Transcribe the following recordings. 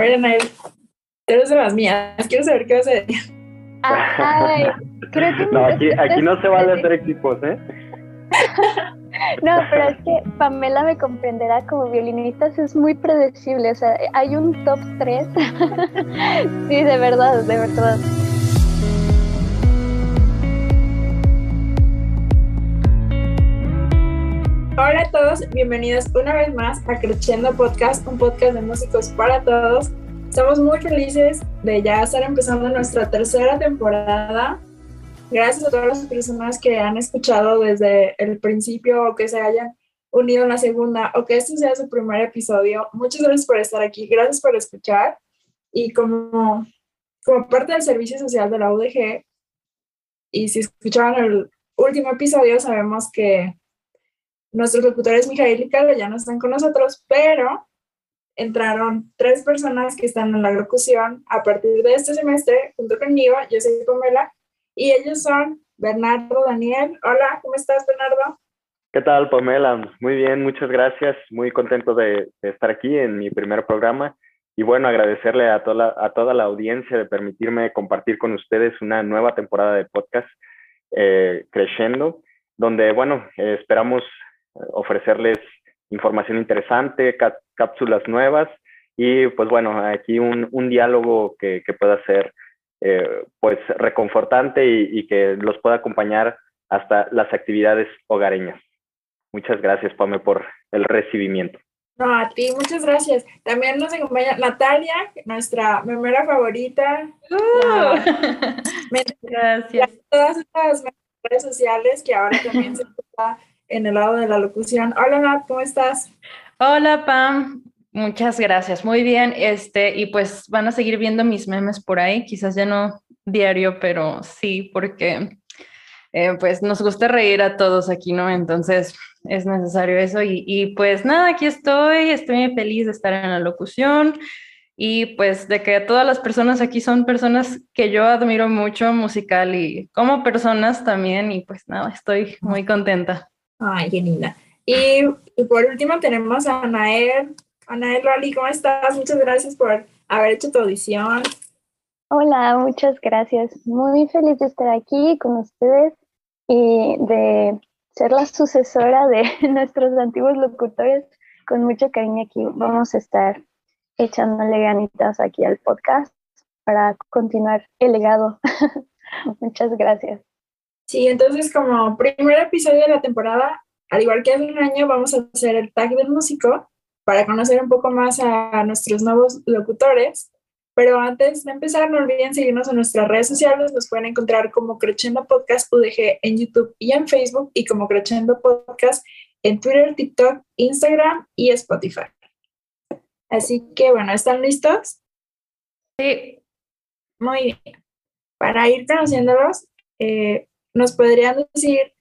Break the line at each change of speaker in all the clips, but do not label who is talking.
A ver, Anael, eres de las mías. Quiero saber qué vas a decir.
Ay, creo que
no, aquí, aquí no se vale hacer equipos, ¿eh?
No, pero es que Pamela me comprenderá como violinista, es muy predecible, o sea, hay un top 3. sí, de verdad, de verdad.
Hola a todos, bienvenidos una vez más a Crescendo Podcast, un podcast de músicos para todos. Estamos muy felices de ya estar empezando nuestra tercera temporada. Gracias a todas las personas que han escuchado desde el principio o que se hayan unido en la segunda o que este sea su primer episodio. Muchas gracias por estar aquí, gracias por escuchar. Y como, como parte del servicio social de la UDG, y si escucharon el último episodio, sabemos que nuestros locutores Mijail y Carla ya no están con nosotros, pero entraron tres personas que están en la locución a partir de este semestre, junto conmigo, yo soy Pamela, y ellos son Bernardo, Daniel. Hola, ¿cómo estás, Bernardo?
¿Qué tal, Pamela? Muy bien, muchas gracias. Muy contento de, estar aquí en mi primer programa. Y bueno, agradecerle a toda, a toda la audiencia de permitirme compartir con ustedes una nueva temporada de podcast eh, Creciendo, donde, bueno, eh, esperamos ofrecerles información interesante, cápsulas nuevas y pues bueno, aquí un, un diálogo que, que, pueda ser eh, pues reconfortante y, y, que los pueda acompañar hasta las actividades hogareñas. Muchas gracias, Pame, por el recibimiento.
No, a ti, muchas gracias. También nos acompaña Natalia, nuestra memera favorita.
Uh, gracias.
Todas estas redes sociales que ahora también se está en el lado de la locución. Hola ¿cómo estás?
Hola Pam, muchas gracias, muy bien. Este, y pues van a seguir viendo mis memes por ahí, quizás ya no diario, pero sí, porque eh, pues nos gusta reír a todos aquí, ¿no? Entonces es necesario eso. Y, y pues nada, aquí estoy, estoy feliz de estar en la locución y pues de que todas las personas aquí son personas que yo admiro mucho musical y como personas también y pues nada, estoy muy contenta.
Ay, qué linda. Y, por último tenemos a Anael. Anael Lali, ¿cómo estás? Muchas gracias por haber hecho tu audición.
Hola, muchas gracias. Muy feliz de estar aquí con ustedes y de ser la sucesora de nuestros antiguos locutores. Con mucho cariño aquí vamos a estar echándole ganitas aquí al podcast para continuar el legado. muchas gracias.
Sí, entonces como primer episodio de la temporada, al igual que hace un año, vamos a hacer el tag del músico para conocer un poco más a nuestros nuevos locutores. Pero antes de empezar, no olviden seguirnos en nuestras redes sociales. Nos pueden encontrar como Crechendo Podcast UDG en YouTube y en Facebook y como Crechendo Podcast en Twitter, TikTok, Instagram y Spotify. Así que bueno, ¿están listos?
Sí.
Muy bien. Para ir conociéndolos, eh, ¿Nos podrían decir,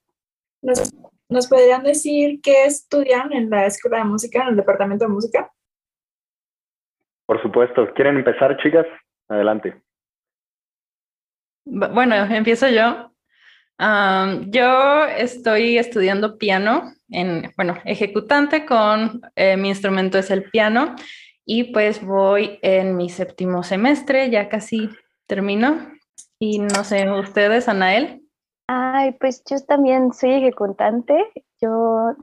nos, podrían decir qué estudian en la Escuela de Música, en el Departamento de Música?
Por supuesto. ¿Quieren empezar, chicas? Adelante.
Bueno, empiezo yo. yo estoy estudiando piano, en, bueno, ejecutante con eh, mi instrumento es el piano y pues voy en mi séptimo semestre, ya casi termino. Y no sé, ustedes, Anael.
Ay, pues yo también soy ejecutante. Yo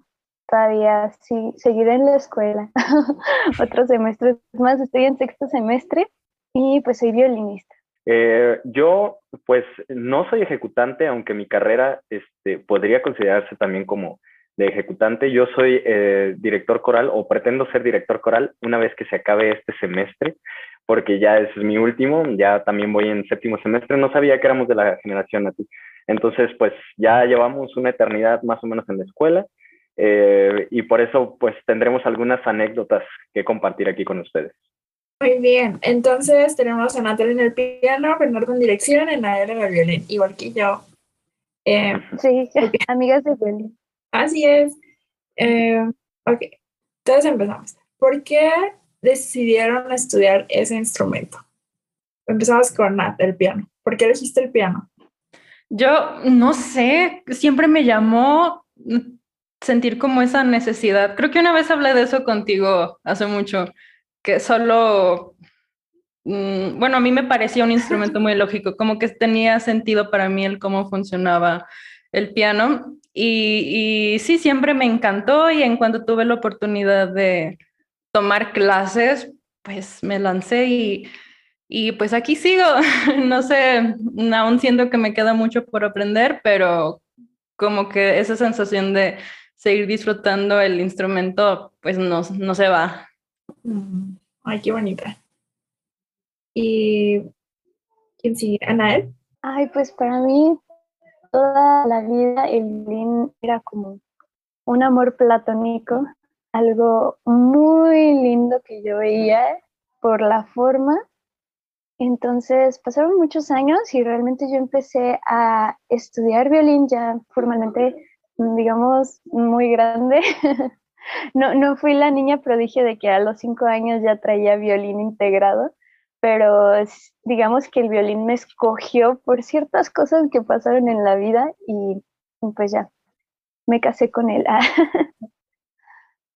todavía sí, seguiré en la escuela. Otro semestre más, estoy en sexto semestre y pues soy violinista.
Eh, yo pues no soy ejecutante, aunque mi carrera este, podría considerarse también como de ejecutante. Yo soy eh, director coral o pretendo ser director coral una vez que se acabe este semestre, porque ya es mi último, ya también voy en séptimo semestre. No sabía que éramos de la generación así. Entonces, pues ya llevamos una eternidad más o menos en la escuela eh, y por eso pues tendremos algunas anécdotas que compartir aquí con ustedes.
Muy bien, entonces tenemos a Natalia en el piano, Bernardo en dirección, y Nadia en el violín, igual que yo.
Eh, sí, amigas de violín.
Así es. Eh, ok, entonces empezamos. ¿Por qué decidieron estudiar ese instrumento? Empezamos con Nat, el piano. ¿Por qué elegiste el piano?
Yo no sé, siempre me llamó sentir como esa necesidad. Creo que una vez hablé de eso contigo hace mucho, que solo mm, bueno, a mí me parecía un instrumento muy lógico, como que tenía sentido para mí el cómo funcionaba el piano. Y, y sí, siempre me encantó y en cuanto tuve la oportunidad de tomar clases, pues me lancé y, y pues aquí sigo. no sé, aún siento que me queda mucho por aprender, pero como que esa sensación de seguir disfrutando el instrumento, pues no, no se va.
Mm, ay, qué bonita. ¿Y quién sigue? Anael.
Ay, pues para mí toda la vida el violín era como un amor platónico, algo muy lindo que yo veía por la forma. Entonces pasaron muchos años y realmente yo empecé a estudiar violín ya formalmente, digamos, muy grande. no, no fui la niña prodigio de que a los cinco años ya traía violín integrado, pero digamos que el violín me escogió por ciertas cosas que pasaron en la vida y pues ya, me casé con él.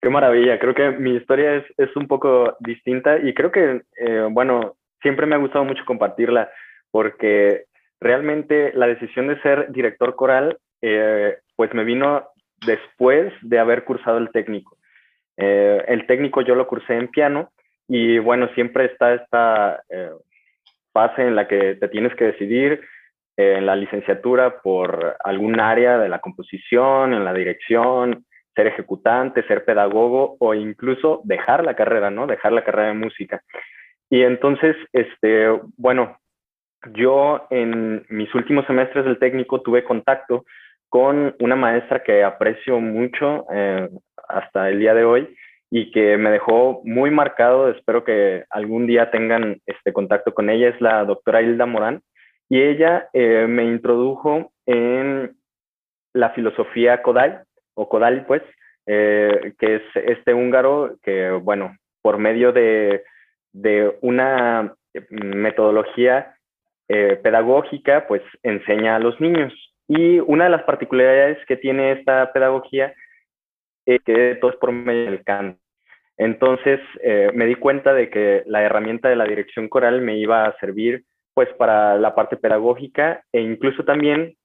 Qué maravilla, creo que mi historia es, es un poco distinta y creo que, eh, bueno, siempre me ha gustado mucho compartirla porque realmente la decisión de ser director coral, eh, pues me vino después de haber cursado el técnico. Eh, el técnico yo lo cursé en piano y bueno, siempre está esta fase en la que te tienes que decidir en la licenciatura por algún área de la composición, en la dirección, ser ejecutante, ser pedagogo o incluso dejar la carrera, ¿no? Dejar la carrera de música. Y entonces, este, bueno, yo en mis últimos semestres del técnico tuve contacto con una maestra que aprecio mucho eh, hasta el día de hoy y que me dejó muy marcado. Espero que algún día tengan este contacto con ella. Es la doctora Hilda Morán. Y ella eh, me introdujo en la filosofía Kodai, o Kodali, pues, eh, que es este húngaro que, bueno, por medio de, de una metodología eh, pedagógica, pues enseña a los niños. Y una de las particularidades que tiene esta pedagogía es que todo es por medio del canto. Entonces eh, me di cuenta de que la herramienta de la dirección coral me iba a servir pues para la parte pedagógica e incluso también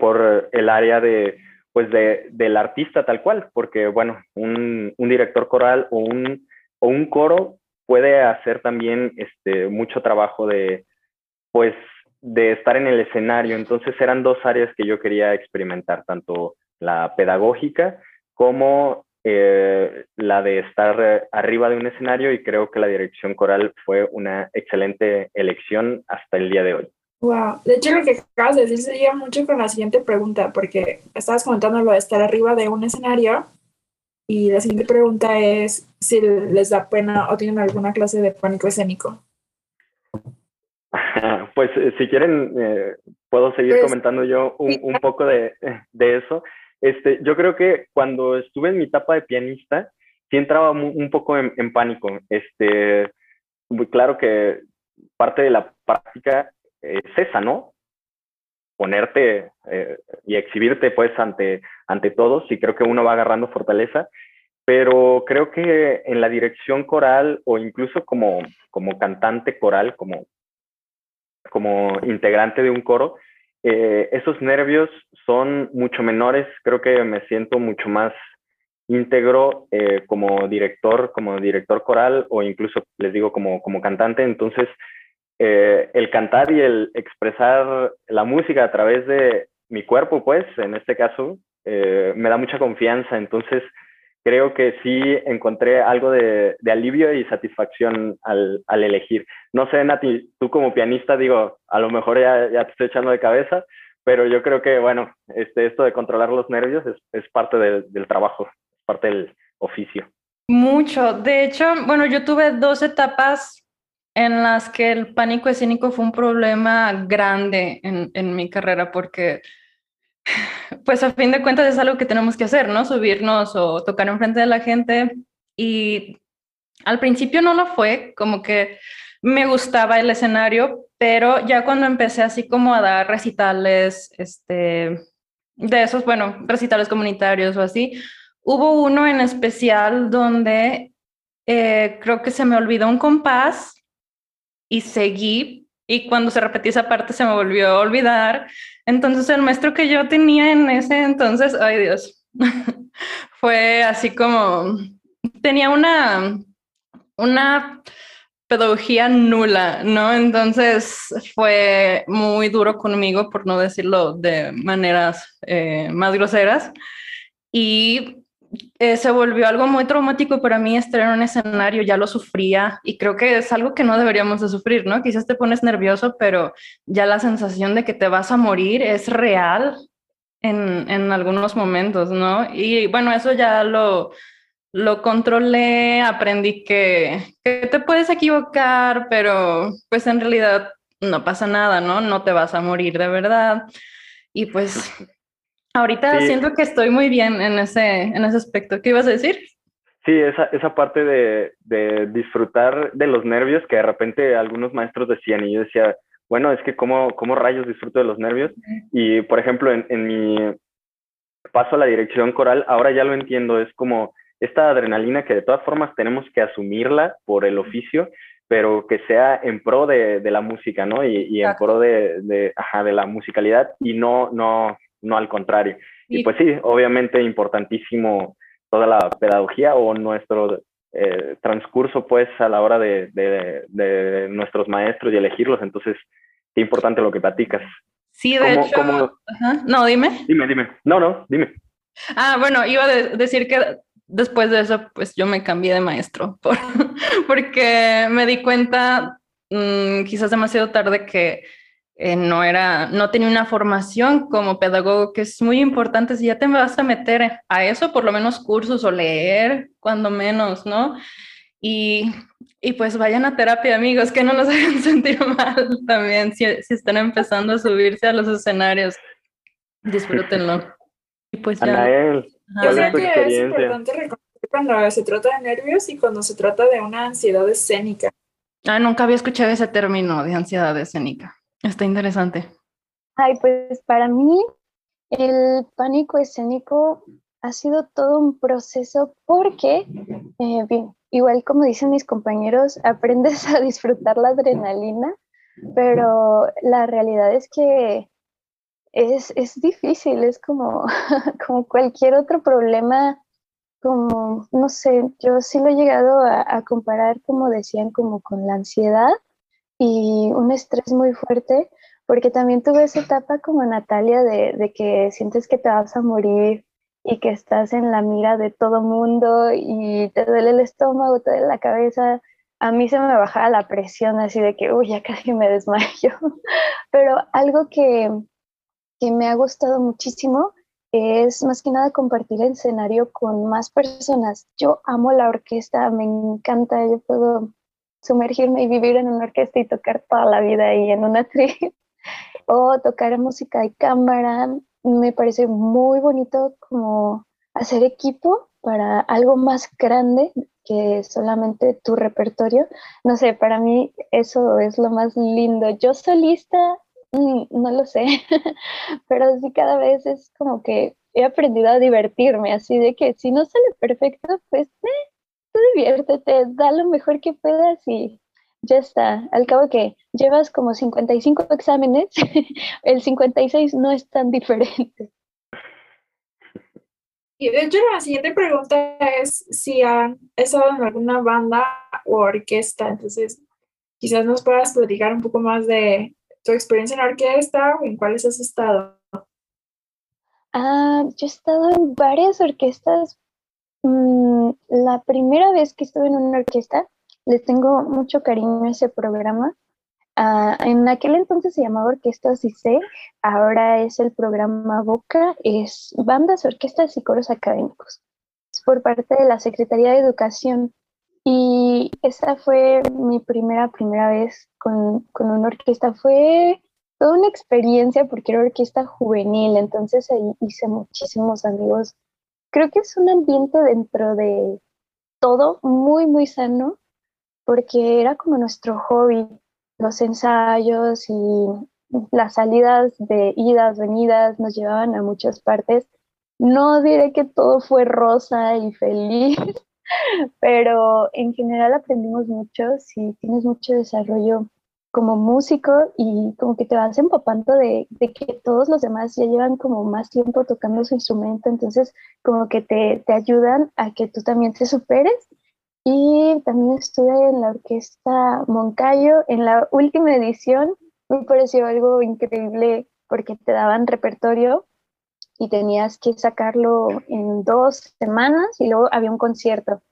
por el área de pues de, del artista tal cual, porque bueno, un, un director coral o un, o un coro puede hacer también este, mucho trabajo de, pues, de estar en el escenario. Entonces eran dos áreas que yo quería experimentar, tanto la pedagógica como eh, la de estar arriba de un escenario y creo que la dirección coral fue una excelente elección hasta el día de hoy.
Wow, de hecho lo que acabas de decir se mucho con la siguiente pregunta, porque estabas comentando lo de estar arriba de un escenario y la siguiente pregunta es si les da pena o tienen alguna clase de pánico escénico.
Pues eh, si quieren, eh, puedo seguir pues, comentando yo un, poco de, de, eso. Este, yo creo que cuando estuve en mi etapa de pianista, sí entraba un poco en, en pánico. Este, muy claro que parte de la práctica es esa, ¿no? Ponerte eh, y exhibirte pues ante, ante todos y creo que uno va agarrando fortaleza, pero creo que en la dirección coral o incluso como, como cantante coral, como, como integrante de un coro, eh, esos nervios son mucho menores, creo que me siento mucho más íntegro eh, como director, como director coral o incluso les digo como, como cantante, entonces eh, el cantar y el expresar la música a través de mi cuerpo, pues, en este caso, eh, me da mucha confianza. Entonces, creo que sí encontré algo de, alivio y satisfacción al, elegir. No sé, Nati, tú como pianista, digo, a lo mejor ya, ya te estoy echando de cabeza, pero yo creo que, bueno, este, esto de controlar los nervios es, parte del, del trabajo, es parte del oficio.
Mucho. De hecho, bueno, yo tuve dos etapas en las que el pánico escénico fue un problema grande en, en, mi carrera porque, pues a fin de cuentas es algo que tenemos que hacer, ¿no? Subirnos o tocar enfrente de la gente. Y al principio no lo fue, como que me gustaba el escenario, pero ya cuando empecé así como a dar recitales, este, de esos, bueno, recitales comunitarios o así, hubo uno en especial donde eh, creo que se me olvidó un compás y seguí y cuando se repetía esa parte se me volvió a olvidar. Entonces el maestro que yo tenía en ese entonces, ay Dios, fue así como, tenía una, una pedagogía nula, ¿no? Entonces fue muy duro conmigo, por no decirlo de maneras eh, más groseras. Y eh, se volvió algo muy traumático para mí estar en un escenario, ya lo sufría y creo que es algo que no deberíamos de sufrir, ¿no? Quizás te pones nervioso, pero ya la sensación de que te vas a morir es real en, en algunos momentos, ¿no? Y bueno, eso ya lo, lo controlé, aprendí que, que te puedes equivocar, pero pues en realidad no pasa nada, ¿no? No te vas a morir de verdad. Y pues Ahorita siento que estoy muy bien en ese, en ese aspecto. ¿Qué ibas a decir?
Sí, esa, esa parte de, de, disfrutar de los nervios que de repente algunos maestros decían y yo decía, bueno, es que cómo, cómo rayos disfruto de los nervios. Y por ejemplo, en, en mi paso a la dirección coral, ahora ya lo entiendo, es como esta adrenalina que de todas formas tenemos que asumirla por el oficio, pero que sea en pro de, de la música, ¿no? Y, y en pro de, de, ajá, de la musicalidad y no, no, no al contrario. Y, pues sí, obviamente importantísimo toda la pedagogía o nuestro eh, transcurso pues a la hora de, de, nuestros maestros y elegirlos. Entonces, qué importante lo que platicas.
Sí, de hecho. No, dime.
Dime, dime. No, no, dime.
Ah, bueno, iba a decir que después de eso, pues yo me cambié de maestro por, porque me di cuenta, mmm, quizás demasiado tarde, que eh, no era, no tenía una formación como pedagogo, que es muy importante. Si ya te vas a meter a eso, por lo menos cursos o leer, cuando menos, ¿no? Y, y pues vayan a terapia, amigos, que no nos hagan sentir mal también si, si están empezando a subirse a los escenarios. Disfrútenlo. Y pues ya.
Anael,
Yo creo que es importante reconocer cuando se trata de nervios y cuando se trata de una ansiedad escénica.
Ah, nunca había escuchado ese término de ansiedad escénica. Está interesante.
Ay, pues para mí el pánico escénico ha sido todo un proceso porque, eh, bien, igual como dicen mis compañeros, aprendes a disfrutar la adrenalina, pero la realidad es que es, es difícil, es como, como cualquier otro problema, como, no sé, yo sí lo he llegado a, a comparar, como decían, como con la ansiedad y un estrés muy fuerte, porque también tuve esa etapa como Natalia de, de, que sientes que te vas a morir y que estás en la mira de todo mundo y te duele el estómago, te duele la cabeza. A mí se me bajaba la presión así de que, uy, ya casi me desmayo. Pero algo que, que me ha gustado muchísimo es más que nada compartir el escenario con más personas. Yo amo la orquesta, me encanta, yo puedo sumergirme y vivir en una orquesta y tocar toda la vida ahí en una trip. o tocar música de cámara. Me parece muy bonito como hacer equipo para algo más grande que solamente tu repertorio. No sé, para mí eso es lo más lindo. Yo solista, mm, no lo sé, pero sí cada vez es como que he aprendido a divertirme, así de que si no sale perfecto, pues eh, tú diviértete, da lo mejor que puedas y ya está. Al cabo que llevas como 55 exámenes, el 56 no es tan diferente.
Y de hecho la siguiente pregunta es si han estado en alguna banda o orquesta, entonces quizás nos puedas platicar un poco más de tu experiencia en orquesta o en cuáles has estado.
Ah, yo he estado en varias orquestas, Mm, la primera vez que estuve en una orquesta, les tengo mucho cariño a ese programa. Uh, en aquel entonces se llamaba Orquesta CICE, ahora es el programa Boca, es bandas, orquestas y coros académicos. Es por parte de la Secretaría de Educación. Y esa fue mi primera, primera vez con, con una orquesta. Fue toda una experiencia porque era orquesta juvenil, entonces ahí hice muchísimos amigos creo que es un ambiente dentro de todo muy, muy sano, porque era como nuestro hobby, los ensayos y las salidas de idas, venidas nos llevaban a muchas partes. No diré que todo fue rosa y feliz, pero en general aprendimos mucho, si tienes mucho desarrollo como músico y como que te vas empapando de, de, que todos los demás ya llevan como más tiempo tocando su instrumento, entonces como que te, te ayudan a que tú también te superes. Y también estuve en la orquesta Moncayo en la última edición, me pareció algo increíble porque te daban repertorio y tenías que sacarlo en dos semanas y luego había un concierto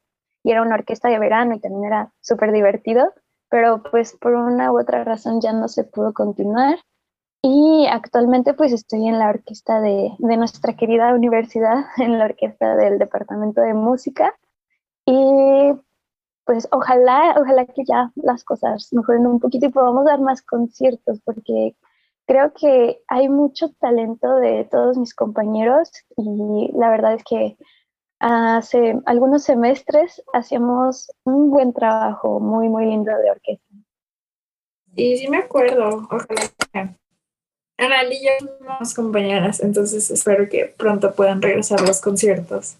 y era una orquesta de verano y también era súper divertido, pero pues por una u otra razón ya no se pudo continuar. Y actualmente pues estoy en la orquesta de, de nuestra querida universidad, en la orquesta del Departamento de Música. Y pues ojalá, ojalá que ya las cosas mejoren un poquito y podamos dar más conciertos porque creo que hay mucho talento de todos mis compañeros y la verdad es que hace algunos semestres hacíamos un buen trabajo muy, muy lindo de orquesta.
Y sí me acuerdo, ojalá Ana y yo somos compañeras, entonces espero que pronto puedan regresar los conciertos.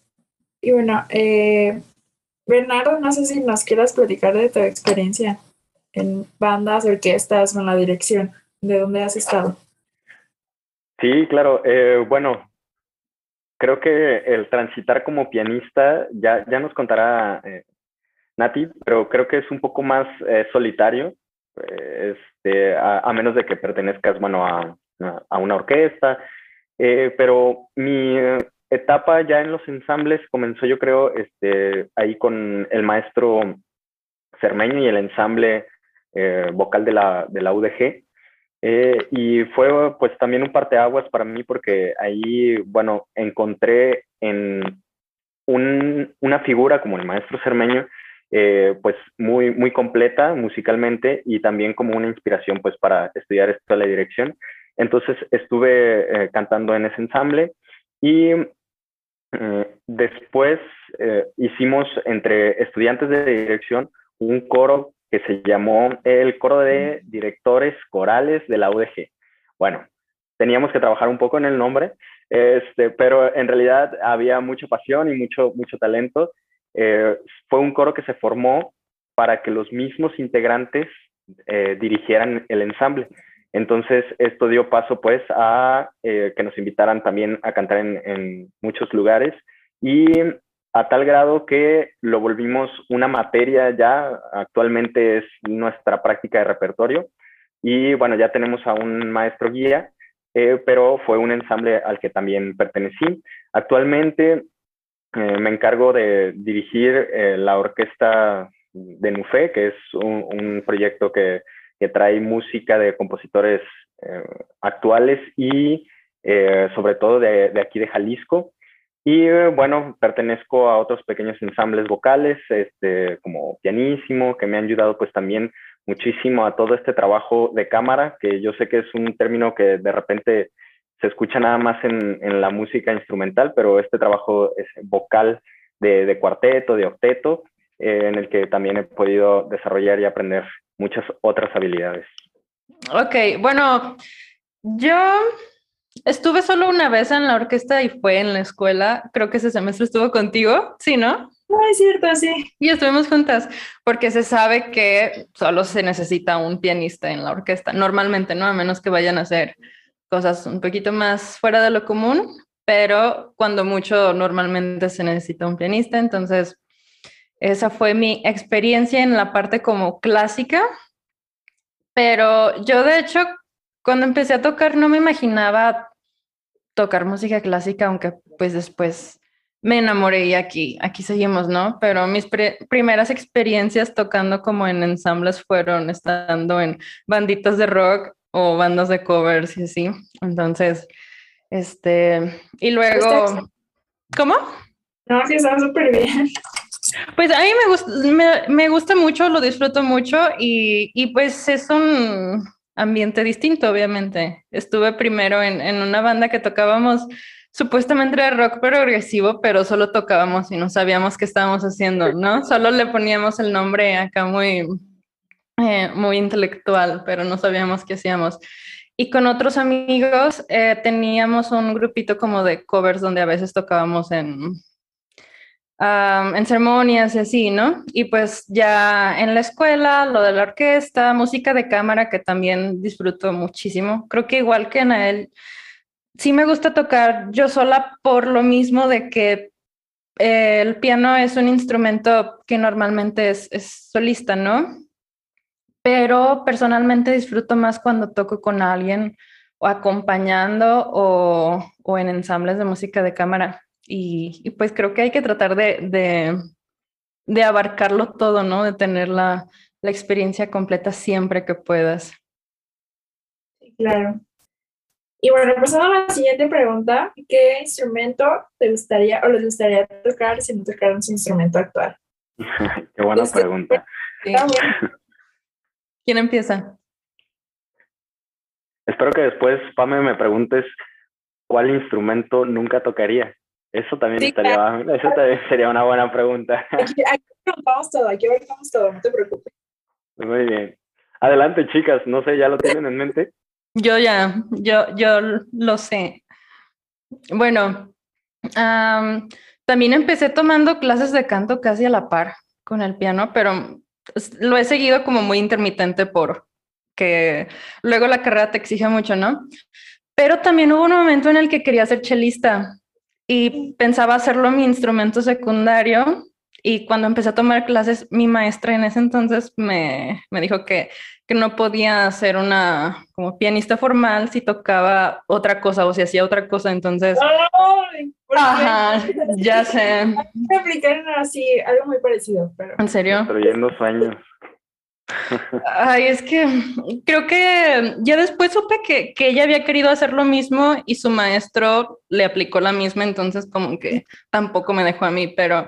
Y bueno, eh, Bernardo, no sé si nos quieras platicar de tu experiencia en bandas, orquestas o en la dirección de dónde has estado.
Sí, claro. Eh, bueno, creo que el transitar como pianista, ya, ya nos contará eh, Nati, pero creo que es un poco más eh, solitario, este, a, menos de que pertenezcas, bueno, a, a una orquesta. pero mi etapa ya en los ensambles comenzó, yo creo, este, ahí con el maestro Cermeño y el ensamble vocal de la, de la UDG. Eh, y fue pues también un parteaguas para mí porque ahí, bueno, encontré en un, una figura como el maestro Cermeño, eh, pues muy, muy completa musicalmente y también como una inspiración pues para estudiar esto de la dirección. Entonces estuve eh, cantando en ese ensamble y después hicimos entre estudiantes de dirección un coro que se llamó el Coro de Directores Corales de la UDG. Bueno, teníamos que trabajar un poco en el nombre, este, pero en realidad había mucha pasión y mucho, mucho talento. Eh, fue un coro que se formó para que los mismos integrantes eh, dirigieran el ensamble. Entonces, esto dio paso pues a eh, que nos invitaran también a cantar en, en muchos lugares y a tal grado que lo volvimos una materia ya, actualmente es nuestra práctica de repertorio y bueno, ya tenemos a un maestro guía, eh, pero fue un ensamble al que también pertenecí. Actualmente eh, me encargo de dirigir eh, la orquesta de Nufé, que es un, proyecto que, que, trae música de compositores actuales y sobre todo de aquí de Jalisco. Y bueno, pertenezco a otros pequeños ensambles vocales, este, como pianísimo, que me han ayudado pues también muchísimo a todo este trabajo de cámara, que yo sé que es un término que de repente se escucha nada más en, en la música instrumental, pero este trabajo es vocal de, de cuarteto, de octeto, eh, en el que también he podido desarrollar y aprender muchas otras habilidades.
Ok, bueno, yo Estuve solo una vez en la orquesta y fue en la escuela. Creo que ese semestre estuvo contigo, ¿sí, no?
No, es cierto, sí.
Y estuvimos juntas, porque se sabe que solo se necesita un pianista en la orquesta, normalmente, ¿no? A menos que vayan a hacer cosas un poquito más fuera de lo común, pero cuando mucho normalmente se necesita un pianista. Entonces, esa fue mi experiencia en la parte como clásica. Pero yo, de hecho, cuando empecé a tocar no me imaginaba tocar música clásica, aunque pues después me enamoré y aquí, aquí seguimos, ¿no? Pero mis primeras experiencias tocando como en ensambles fueron estando en banditas de rock o bandas de covers y así. Entonces, este, y luego, ¿cómo?
No, sí, está súper bien.
Pues a mí me gusta, me, me, gusta mucho, lo disfruto mucho y, y pues es un, ambiente distinto, obviamente. Estuve primero en, en una banda que tocábamos supuestamente de rock progresivo, pero solo tocábamos y no sabíamos qué estábamos haciendo, ¿no? Solo le poníamos el nombre acá muy, eh, muy intelectual, pero no sabíamos qué hacíamos. Y con otros amigos eh, teníamos un grupito como de covers donde a veces tocábamos en, en ceremonias y así, ¿no? Y pues ya en la escuela, lo de la orquesta, música de cámara, que también disfruto muchísimo. Creo que igual que en él, sí me gusta tocar yo sola por lo mismo de que eh, el piano es un instrumento que normalmente es, es solista, ¿no? Pero personalmente disfruto más cuando toco con alguien o acompañando o, o en ensambles de música de cámara. Y, pues creo que hay que tratar de, de, abarcarlo todo, ¿no? De tener la, la experiencia completa siempre que puedas.
Claro. Y bueno, pasando a la siguiente pregunta, ¿qué instrumento te gustaría o les gustaría tocar si no tocaran su instrumento actual?
Qué buena este, pregunta.
¿Quién empieza?
Espero que después, Pame, me preguntes cuál instrumento nunca tocaría. Eso también estaría, eso también sería una buena pregunta.
Aquí, aquí preguntamos todo, aquí preguntamos todo, no te preocupes.
Muy bien. Adelante, chicas, no sé, ¿ya lo tienen en mente?
Yo ya, yo, yo lo sé. Bueno, también empecé tomando clases de canto casi a la par con el piano, pero lo he seguido como muy intermitente por que luego la carrera te exige mucho, ¿no? Pero también hubo un momento en el que quería ser chelista y pensaba hacerlo mi instrumento secundario. Y cuando empecé a tomar clases, mi maestra en ese entonces me, me dijo que, que, no podía ser una como pianista formal si tocaba otra cosa o si hacía otra cosa. Entonces, ajá, ya sé.
Me aplicaron así algo muy parecido. Pero...
¿En serio?
Construyendo sueños.
Ay, es que creo que ya después supe que, que, ella había querido hacer lo mismo y su maestro le aplicó la misma, entonces como que tampoco me dejó a mí, pero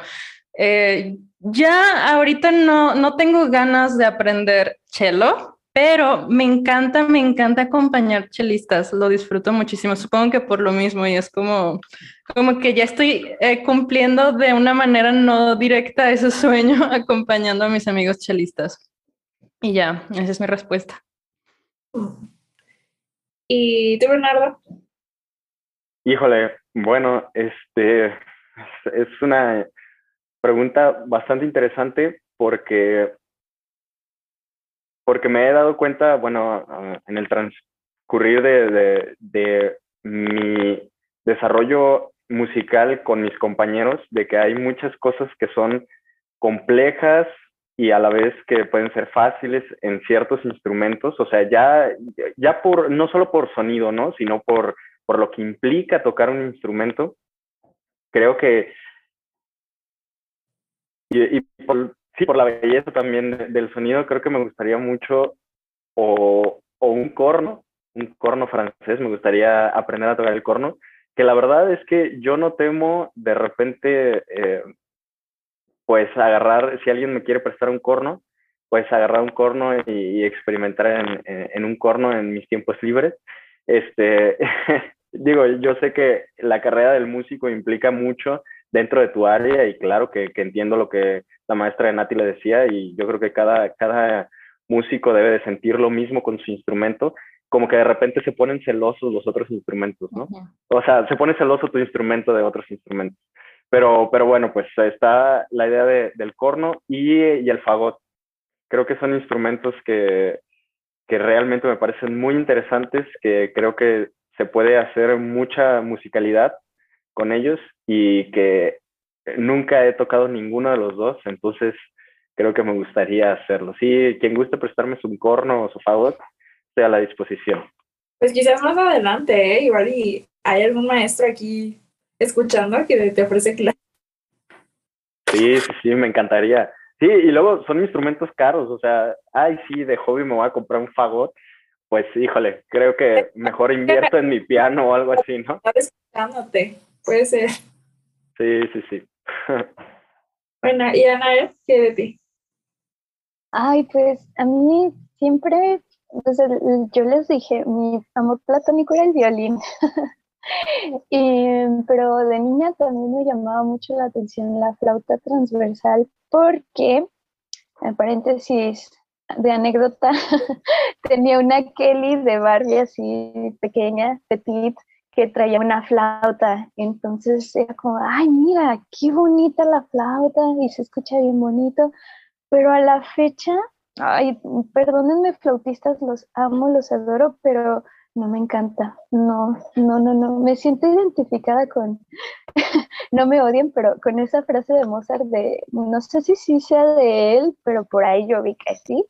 eh, ya ahorita no, no tengo ganas de aprender cello, pero me encanta, me encanta acompañar chelistas, lo disfruto muchísimo, supongo que por lo mismo y es como, como que ya estoy eh, cumpliendo de una manera no directa ese sueño acompañando a mis amigos chelistas. Y ya, esa es mi respuesta.
¿Y tú, Bernardo?
Híjole, bueno, este es una pregunta bastante interesante porque porque me he dado cuenta, bueno, en el transcurrir de, de, de, mi desarrollo musical con mis compañeros, de que hay muchas cosas que son complejas y a la vez que pueden ser fáciles en ciertos instrumentos, o sea, ya, ya por, no solo por sonido, ¿no? Sino por, por lo que implica tocar un instrumento, creo que, y, por, sí, por la belleza también del sonido, creo que me gustaría mucho, o, o un corno, un corno francés, me gustaría aprender a tocar el corno, que la verdad es que yo no temo de repente eh, pues agarrar, si alguien me quiere prestar un corno, pues agarrar un corno y, experimentar en, en, un corno en mis tiempos libres. Este, digo, yo sé que la carrera del músico implica mucho dentro de tu área y claro que, que, entiendo lo que la maestra de Nati le decía y yo creo que cada, cada músico debe de sentir lo mismo con su instrumento, como que de repente se ponen celosos los otros instrumentos, ¿no? O sea, se pone celoso tu instrumento de otros instrumentos. Pero, pero bueno, pues está la idea de, del corno y, y, el fagot. Creo que son instrumentos que, que realmente me parecen muy interesantes, que creo que se puede hacer mucha musicalidad con ellos y que nunca he tocado ninguno de los dos, entonces creo que me gustaría hacerlo. Sí, quien guste prestarme su corno o su fagot, esté a la disposición.
Pues quizás más adelante, ¿eh? igual y hay algún maestro aquí escuchando que te ofrece clases.
Sí, sí, sí, me encantaría. Sí, y luego son instrumentos caros, o sea, ay, sí, de hobby me voy a comprar un fagot, pues híjole, creo que mejor invierto en mi piano o algo así, ¿no?
escuchándote, puede ser.
Sí, sí, sí.
Bueno, y Ana, ¿qué de ti?
Ay, pues a mí siempre, pues, yo les dije, mi amor platónico era el violín. pero de niña también me llamaba mucho la atención la flauta transversal porque, en paréntesis de anécdota, tenía una Kelly de Barbie así pequeña, petit, que traía una flauta. Entonces era como, ay, mira, qué bonita la flauta y se escucha bien bonito. Pero a la fecha, ay, perdónenme flautistas, los amo, los adoro, pero no me encanta. No, no, no, no. Me siento identificada con, no me odien, pero con esa frase de Mozart de, no sé si sí sea de él, pero por ahí yo vi que sí,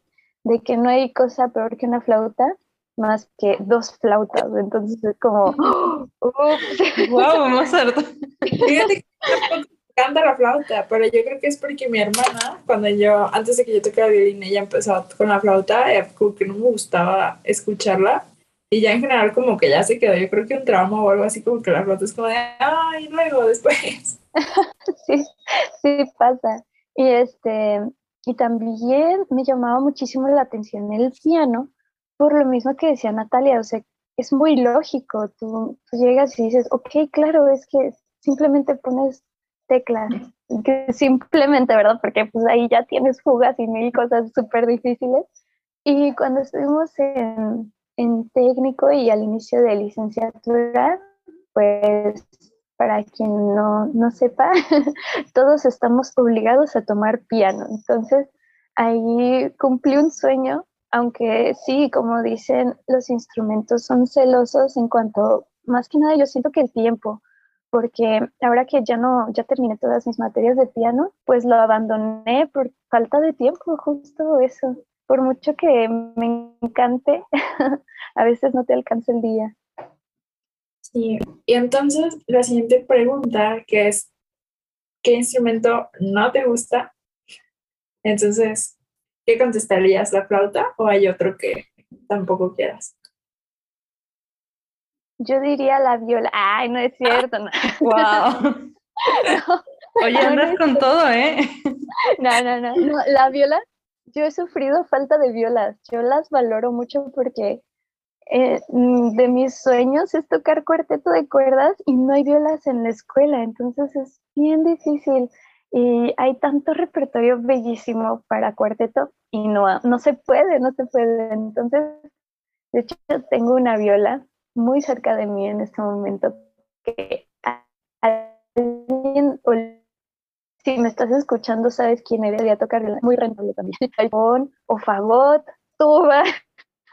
de que no hay cosa peor que una flauta más que dos flautas. Entonces es como,
wow, Mozart.
Fíjate que me encanta la flauta, pero yo creo que es porque mi hermana, cuando yo, antes de que yo tocara violín, ella empezó con la flauta, como que no me gustaba escucharla. Y ya en general como que ya se quedó, yo creo que un trauma o algo así como que la flauta es como de, ay, luego, después.
sí, sí pasa. Y este, y también me llamaba muchísimo la atención el piano, por lo mismo que decía Natalia, o sea, es muy lógico, tú, llegas y dices, ok, claro, es que simplemente pones teclas, que simplemente, ¿verdad? Porque pues ahí ya tienes fugas y mil cosas súper difíciles. Y cuando estuvimos en, en técnico y al inicio de licenciatura, pues para quien no, no sepa, todos estamos obligados a tomar piano. Entonces, ahí cumplí un sueño aunque sí, como dicen, los instrumentos son celosos en cuanto, más que nada yo siento que el tiempo, porque ahora que ya no, ya terminé todas mis materias de piano, pues lo abandoné por falta de tiempo, justo eso. Por mucho que me encante, a veces no te alcanza el día.
Sí, y entonces la siguiente pregunta que es, ¿qué instrumento no te gusta? Entonces, ¿qué contestarías? ¿La flauta o hay otro que tampoco quieras?
Yo diría la viola. Ay, no es cierto. No.
Wow. Oye, andas con todo, ¿eh?
No, no, no, no. La viola, yo he sufrido falta de violas. Yo las valoro mucho porque eh, mm, de mis sueños es tocar cuarteto de cuerdas y no hay violas en la escuela. Entonces es bien difícil. Y hay tanto repertorio bellísimo para cuarteto y no, no se puede, no se puede. Entonces, de hecho, tengo una viola muy cerca de mí en este momento que si me estás escuchando, sabes quién eres, a tocar muy rentable también. o fagot, tuba.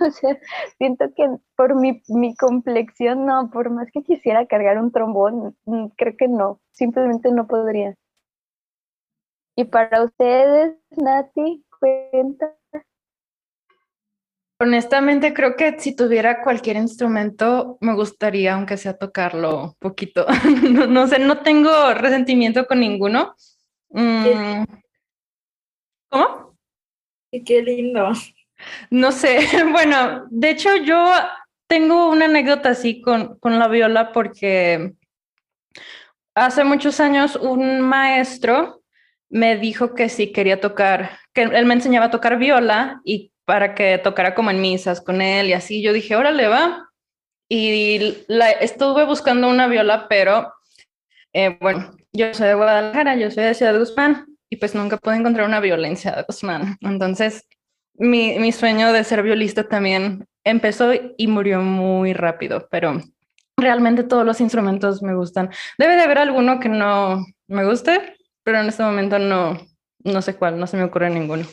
O sea, siento que por mi, mi complexión, no, por más que quisiera cargar un trombón, mm, creo que no, simplemente no podría. Y para ustedes, Nati, cuenta.
Honestamente, creo que si tuviera cualquier instrumento, me gustaría, aunque sea tocarlo poquito. no, sé, no tengo resentimiento con ninguno. Mm. ¿Cómo?
Y qué lindo.
No sé, bueno, de hecho yo tengo una anécdota así con, con la viola porque hace muchos años un maestro me dijo que sí quería tocar, que él me enseñaba a tocar viola y para que tocara como en misas con él y así. Yo dije, órale, va. Y la, estuve buscando una viola, pero eh, bueno, yo soy de Guadalajara, yo soy de Ciudad de Guzmán y pues nunca pude encontrar una violencia de Guzmán. Entonces, mi, mi sueño de ser violista también empezó y murió muy rápido, pero realmente todos los instrumentos me gustan. Debe de haber alguno que no me guste, pero en este momento no, no sé cuál, no se me ocurre ninguno.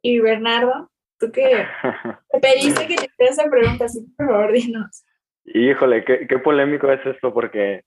Y Bernardo, tú qué te pediste que te hiciera esa pregunta, así por favor, dinos.
Híjole, qué, qué polémico es esto, porque,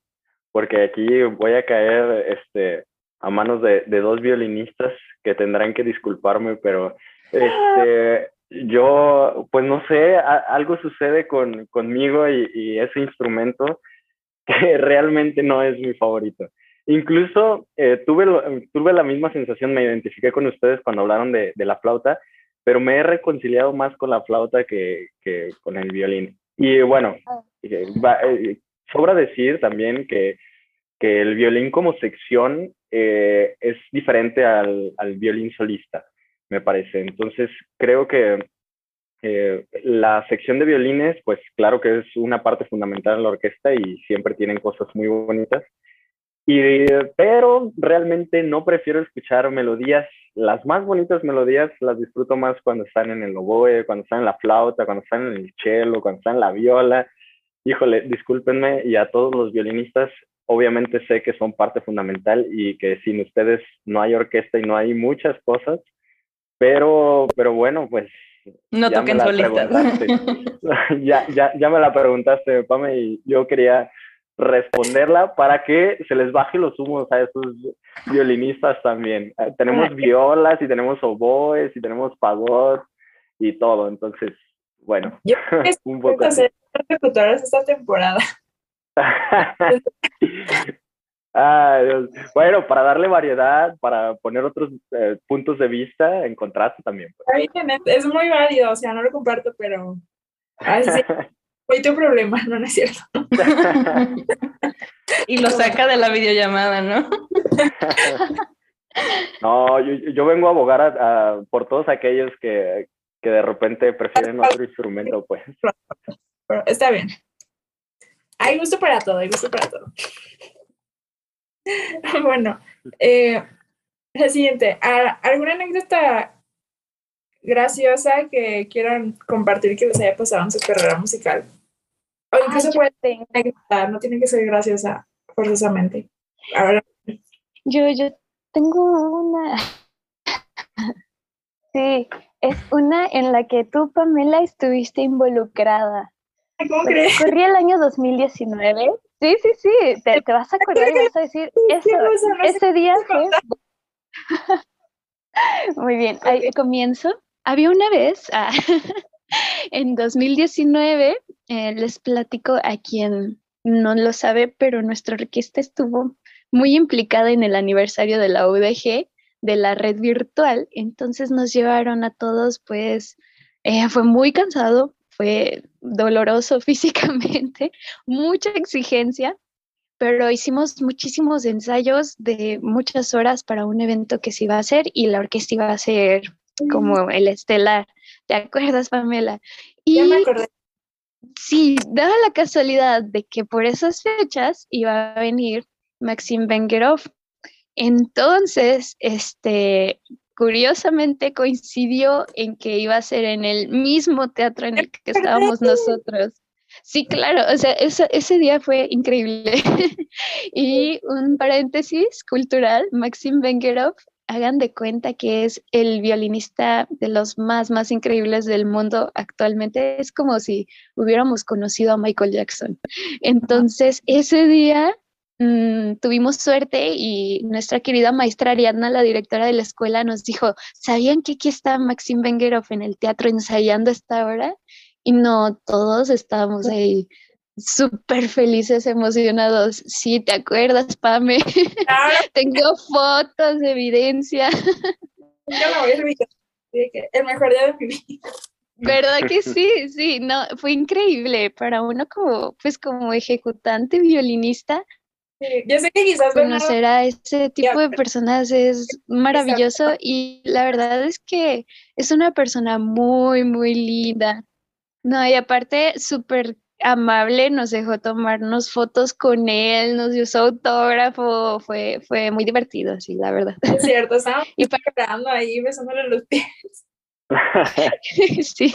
porque aquí voy a caer este, a manos de, de dos violinistas que tendrán que disculparme, pero este, yo, pues no sé, algo sucede con, conmigo y, y, ese instrumento que realmente no es mi favorito. Incluso eh, tuve, tuve la misma sensación, me identifiqué con ustedes cuando hablaron de, de la flauta, pero me he reconciliado más con la flauta que, que con el violín. Y bueno, ah. eh, eh, sobra decir también que, que, el violín como sección es diferente al, al, violín solista, me parece. Entonces, creo que la sección de violines, pues claro que es una parte fundamental en la orquesta y siempre tienen cosas muy bonitas y, pero realmente no prefiero escuchar melodías, las más bonitas melodías las disfruto más cuando están en el oboe, cuando están en la flauta, cuando están en el cello, cuando están en la viola. Híjole, discúlpenme y a todos los violinistas, obviamente sé que son parte fundamental y que sin ustedes no hay orquesta y no hay muchas cosas, pero, pero bueno, pues...
No toquen solitas.
ya, ya, ya me la preguntaste, Pame, y yo quería responderla para que se les baje los humos a esos violinistas también. Eh, tenemos violas y tenemos oboes y tenemos fagot y todo, entonces, bueno.
Yo un poco hacer esta temporada.
Bueno, para darle variedad, para poner otros eh, puntos de vista en contraste también.
Pues. Es muy válido, o sea, no lo comparto, pero a sí, fue tu problema, no, no es cierto.
y lo saca de la videollamada, ¿no?
no, yo, vengo a abogar por todos aquellos que, que de repente prefieren otro instrumento, pues.
Está bien. Hay gusto para todo, hay gusto para todo. bueno, eh, la siguiente, ¿alguna anécdota graciosa que quieran compartir que les haya pasado en su carrera musical? O incluso puede no tiene que ser graciosa forzosamente. Ahora.
Yo, yo tengo una. Sí, es una en la que tú, Pamela, estuviste involucrada.
¿Cómo crees?
Corría el año 2019. Sí, sí, sí, te, te vas a acordar y vas a decir, eso, ese día fue... Muy bien, ahí comienzo. Había una vez, ah, en 2019, eh, les platico a quien no lo sabe, pero nuestra orquesta estuvo muy implicada en el aniversario de la UDG, de la red virtual, entonces nos llevaron a todos, pues eh, fue muy cansado, fue doloroso físicamente, mucha exigencia, pero hicimos muchísimos ensayos de muchas horas para un evento que se iba a hacer y la orquesta iba a ser como el estelar. ¿Te acuerdas, Pamela?
Y ya me acordé.
Sí, daba la casualidad de que por esas fechas iba a venir Maxim Bengerov. Entonces, este, curiosamente coincidió en que iba a ser en el mismo teatro en el que estábamos nosotros. Sí, claro, o sea, ese día fue increíble. y un paréntesis cultural, Maxim Bengerov, hagan de cuenta que es el violinista de los más, más increíbles del mundo actualmente. Es como si hubiéramos conocido a Michael Jackson. Entonces, ese día Mm, tuvimos suerte y nuestra querida maestra Ariadna, la directora de la escuela, nos dijo, ¿sabían que aquí está Maxim Bengerov en el teatro ensayando esta hora? Y no, todos estábamos ahí súper felices, emocionados. Sí, ¿te acuerdas, Pame? Tengo fotos, de evidencia.
Yo voy a El mejor día de mi vida.
¿Verdad que sí? Sí, no, fue increíble para uno como, pues como ejecutante, violinista,
yo sé que quizás
conocer a ese tipo de personas es maravilloso y la verdad es que es una persona muy, muy linda. No, y aparte súper amable, nos dejó tomarnos fotos con él, nos dio su autógrafo, fue, fue muy divertido, sí, la verdad.
Es cierto, estábamos y parando ahí besándole los pies.
sí,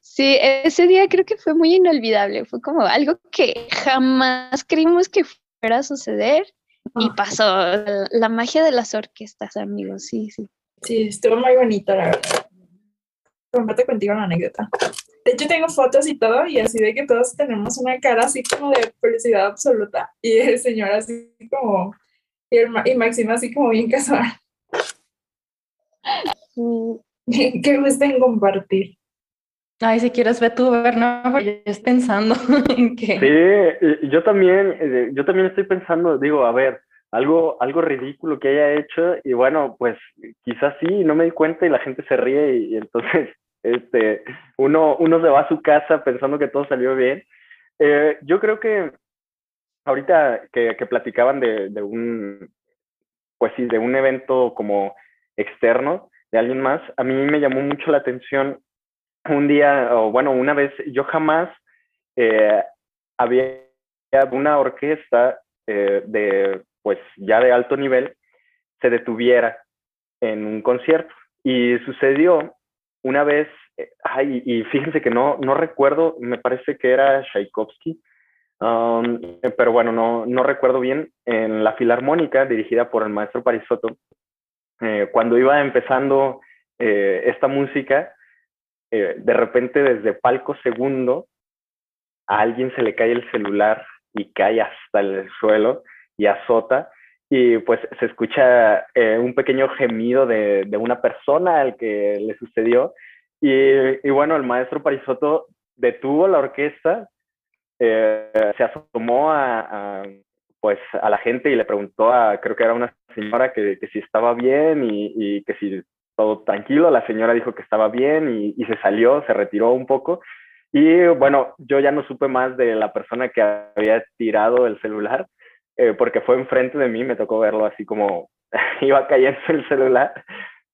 sí, ese día creo que fue muy inolvidable, fue como algo que jamás creímos que a suceder y pasó la magia de las orquestas, amigos, sí, sí.
Sí, estuvo muy bonito, la verdad. Comparte contigo la anécdota. De hecho, tengo fotos y todo, y así de que todos tenemos una cara así como de felicidad absoluta. Y el señor así como, y, el, y Máxima así como bien casual. Sí. Qué gusto en compartir.
Ay, si quieres ve tú, ver, no, porque pensando en que...
Sí, yo también, eh, yo también estoy pensando, digo, a ver, algo, algo ridículo que haya hecho y bueno, pues quizás sí, no me di cuenta y la gente se ríe y, entonces este, uno, uno se va a su casa pensando que todo salió bien. Eh, yo creo que ahorita que, que platicaban de, de, un, pues sí, de un evento como externo de alguien más, a mí me llamó mucho la atención un día, o bueno, una vez, yo jamás eh, había una orquesta eh, de, pues ya de alto nivel, se detuviera en un concierto. Y sucedió una vez ay, y fíjense que no, no recuerdo, me parece que era Tchaikovsky, um, pero bueno, no, no recuerdo bien, en la Filarmónica dirigida por el maestro Parisotto, eh, cuando iba empezando eh, esta música, eh, de repente desde palco segundo, a alguien se le cae el celular y cae hasta el suelo y azota y pues se escucha eh, un pequeño gemido de, de, una persona al que le sucedió. Y, y bueno, el maestro Parisotto detuvo la orquesta, eh, se asomó a, a, pues, a la gente y le preguntó a, creo que era una señora, que, que si estaba bien y, y, que si todo tranquilo. La señora dijo que estaba bien y, se salió, se retiró un poco. Y bueno, yo ya no supe más de la persona que había tirado el celular eh, porque fue enfrente de mí, me tocó verlo así como iba cayendo el celular.